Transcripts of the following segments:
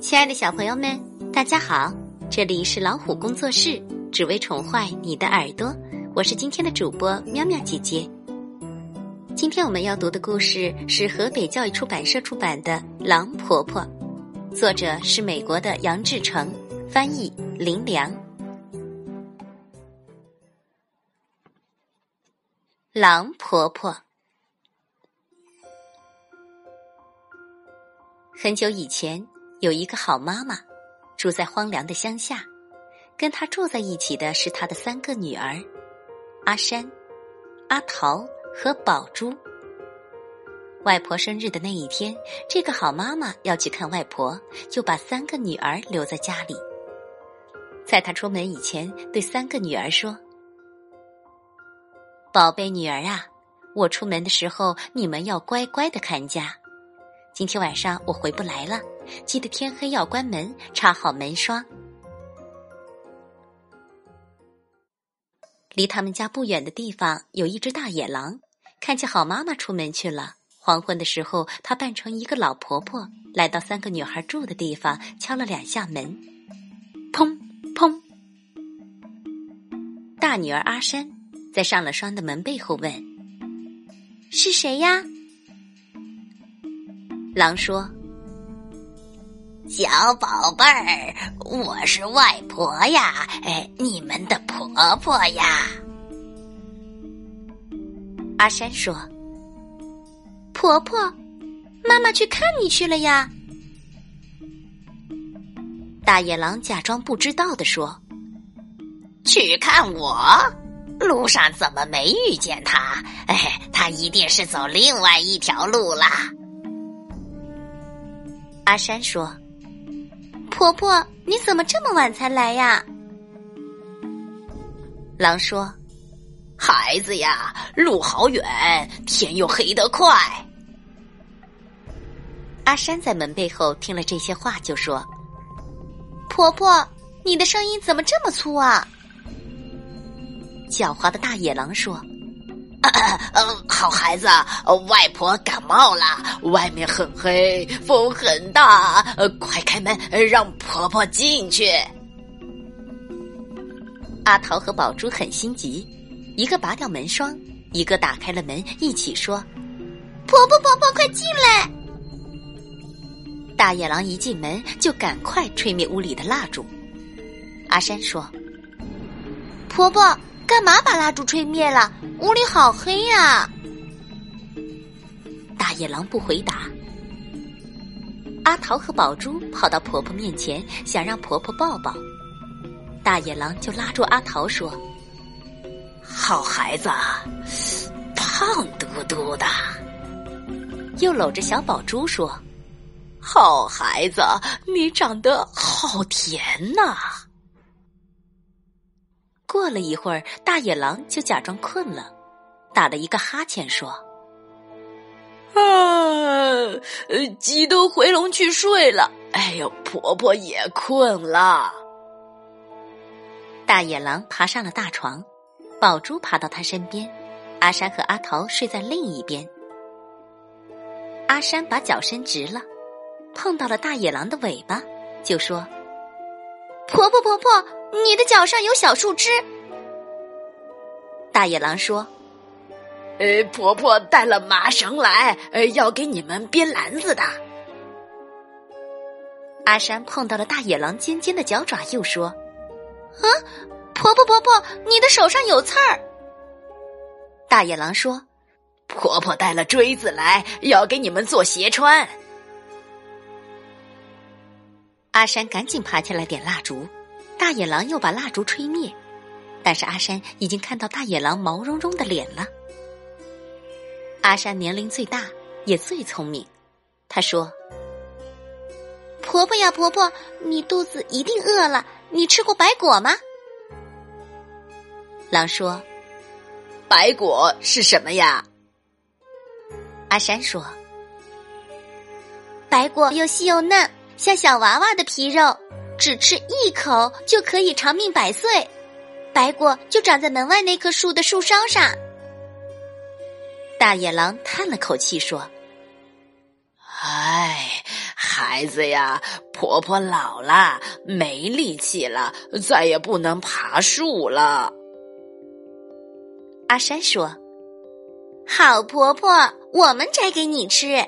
亲爱的小朋友们，大家好！这里是老虎工作室，只为宠坏你的耳朵。我是今天的主播喵喵姐姐。今天我们要读的故事是河北教育出版社出版的《狼婆婆》，作者是美国的杨志成，翻译林良。狼婆婆。很久以前。有一个好妈妈，住在荒凉的乡下，跟她住在一起的是她的三个女儿，阿山、阿桃和宝珠。外婆生日的那一天，这个好妈妈要去看外婆，就把三个女儿留在家里。在她出门以前，对三个女儿说：“宝贝女儿啊，我出门的时候，你们要乖乖的看家。今天晚上我回不来了。”记得天黑要关门，插好门窗。离他们家不远的地方有一只大野狼，看见好妈妈出门去了。黄昏的时候，她扮成一个老婆婆，来到三个女孩住的地方，敲了两下门，砰砰。大女儿阿山在上了霜的门背后问：“是谁呀？”狼说。小宝贝儿，我是外婆呀，哎，你们的婆婆呀。阿山说：“婆婆，妈妈去看你去了呀。”大野狼假装不知道的说：“去看我？路上怎么没遇见他？哎，他一定是走另外一条路啦。”阿山说。婆婆，你怎么这么晚才来呀？狼说：“孩子呀，路好远，天又黑得快。”阿山在门背后听了这些话，就说：“婆婆，你的声音怎么这么粗啊？”狡猾的大野狼说。嗯，好孩子，外婆感冒了，外面很黑，风很大，快开门，让婆婆进去。阿桃和宝珠很心急，一个拔掉门霜，一个打开了门，一起说：“婆婆，婆婆，快进来！”大野狼一进门就赶快吹灭屋里的蜡烛。阿山说：“婆婆。”干嘛把蜡烛吹灭了？屋里好黑呀！大野狼不回答。阿桃和宝珠跑到婆婆面前，想让婆婆抱抱。大野狼就拉住阿桃说：“好孩子，胖嘟嘟的。”又搂着小宝珠说：“好孩子，你长得好甜呐。”过了一会儿，大野狼就假装困了，打了一个哈欠，说：“啊，鸡都回笼去睡了。哎呦，婆婆也困了。”大野狼爬上了大床，宝珠爬到他身边，阿山和阿桃睡在另一边。阿山把脚伸直了，碰到了大野狼的尾巴，就说：“婆婆，婆婆。”你的脚上有小树枝，大野狼说：“呃，婆婆带了麻绳来，呃，要给你们编篮子的。”阿山碰到了大野狼尖尖的脚爪，又说：“啊，婆婆婆婆，你的手上有刺儿。”大野狼说：“婆婆带了锥子来，要给你们做鞋穿。”阿山赶紧爬起来点蜡烛。大野狼又把蜡烛吹灭，但是阿山已经看到大野狼毛茸茸的脸了。阿山年龄最大，也最聪明，他说：“婆婆呀，婆婆，你肚子一定饿了，你吃过白果吗？”狼说：“白果是什么呀？”阿山说：“白果又细又嫩，像小娃娃的皮肉。”只吃一口就可以长命百岁，白果就长在门外那棵树的树梢上。大野狼叹了口气说：“哎，孩子呀，婆婆老了，没力气了，再也不能爬树了。阿山说：“好婆婆，我们摘给你吃。”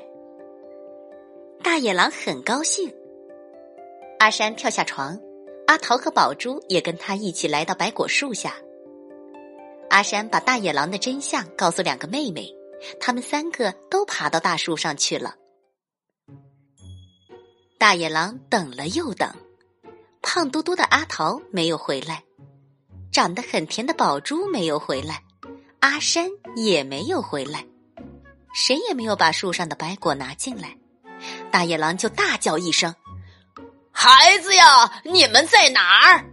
大野狼很高兴。阿山跳下床，阿桃和宝珠也跟他一起来到白果树下。阿山把大野狼的真相告诉两个妹妹，他们三个都爬到大树上去了。大野狼等了又等，胖嘟嘟的阿桃没有回来，长得很甜的宝珠没有回来，阿山也没有回来，谁也没有把树上的白果拿进来。大野狼就大叫一声：“孩子呀，你们在哪儿？”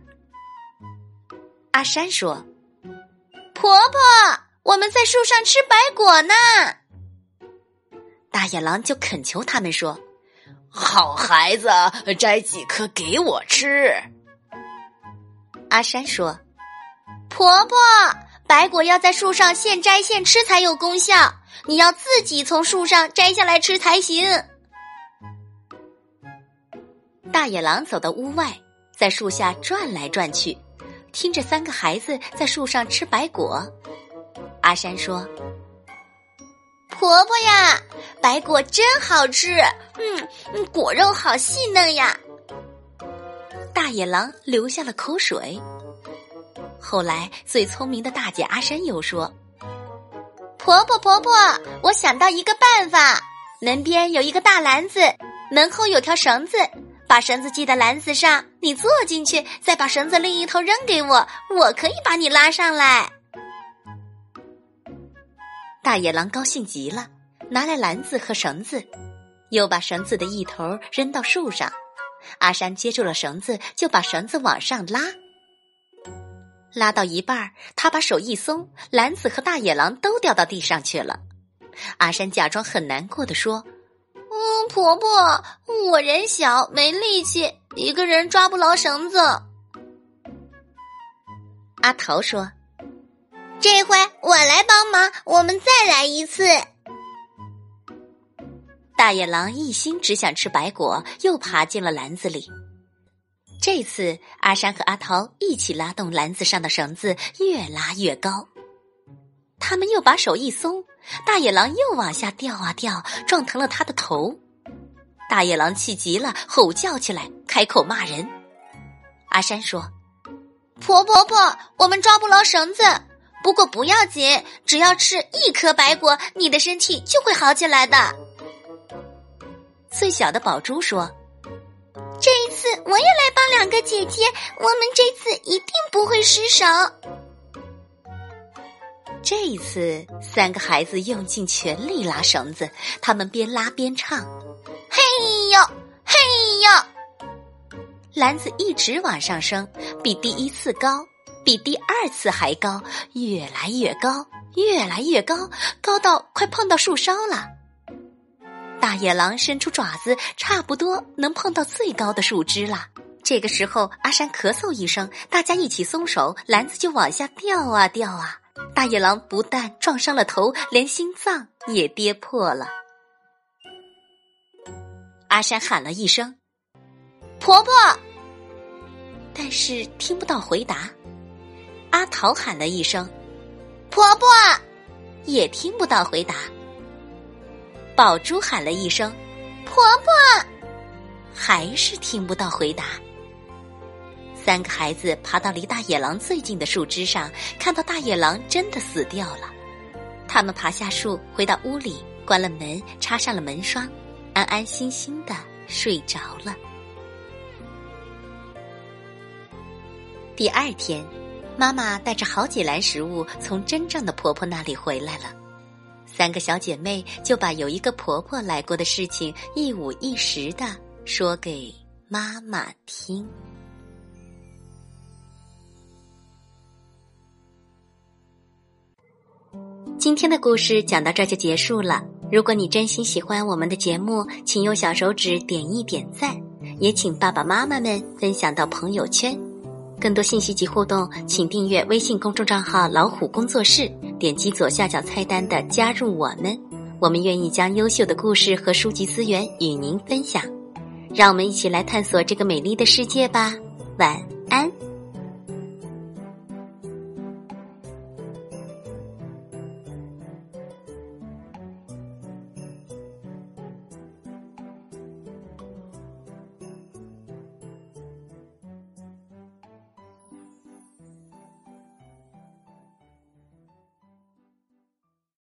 阿山说：“婆婆，我们在树上吃白果呢。”大野狼就恳求他们说：“好孩子，摘几颗给我吃。”阿山说：“婆婆，白果要在树上现摘现吃才有功效，你要自己从树上摘下来吃才行。”大野狼走到屋外，在树下转来转去，听着三个孩子在树上吃白果。阿山说：“婆婆呀，白果真好吃，嗯，果肉好细嫩呀。”大野狼流下了口水。后来，最聪明的大姐阿山又说：“婆婆婆婆，我想到一个办法，门边有一个大篮子，门后有条绳子。”把绳子系在篮子上，你坐进去，再把绳子另一头扔给我，我可以把你拉上来。大野狼高兴极了，拿来篮子和绳子，又把绳子的一头扔到树上。阿山接住了绳子，就把绳子往上拉。拉到一半儿他把手一松，篮子和大野狼都掉到地上去了。阿山假装很难过的说。公，婆婆，我人小没力气，一个人抓不牢绳子。阿桃说：“这回我来帮忙，我们再来一次。”大野狼一心只想吃白果，又爬进了篮子里。这次阿山和阿桃一起拉动篮子上的绳子，越拉越高。他们又把手一松。大野狼又往下掉啊掉，撞疼了他的头。大野狼气极了，吼叫起来，开口骂人。阿山说：“婆婆婆，我们抓不牢绳子，不过不要紧，只要吃一颗白果，你的身体就会好起来的。”最小的宝珠说：“这一次我也来帮两个姐姐，我们这次一定不会失手。”这一次，三个孩子用尽全力拉绳子，他们边拉边唱：“，要！”篮子一直往上升，比第一次高，比第二次还高，越来越高，越来越高，高到快碰到树梢了。大野狼伸出爪子，差不多能碰到最高的树枝了。这个时候，阿山咳嗽一声，大家一起松手，篮子就往下掉啊掉啊。大野狼不但撞伤了头，连心脏也跌破了。阿山喊了一声：“婆婆！”但是听不到回答。阿桃喊了一声：“婆婆！”也听不到回答。宝珠喊了一声：“婆婆！”还是听不到回答。三个孩子爬到离大野狼最近的树枝上，看到大野狼真的死掉了。他们爬下树，回到屋里，关了门，插上了门栓，安安心心的睡着了。第二天，妈妈带着好几篮食物从真正的婆婆那里回来了。三个小姐妹就把有一个婆婆来过的事情一五一十的说给妈妈听。今天的故事讲到这就结束了。如果你真心喜欢我们的节目，请用小手指点一点赞，也请爸爸妈妈们分享到朋友圈。更多信息及互动，请订阅微信公众账号“老虎工作室”，点击左下角菜单的“加入我们”，我们愿意将优秀的故事和书籍资源与您分享。让我们一起来探索这个美丽的世界吧。晚安。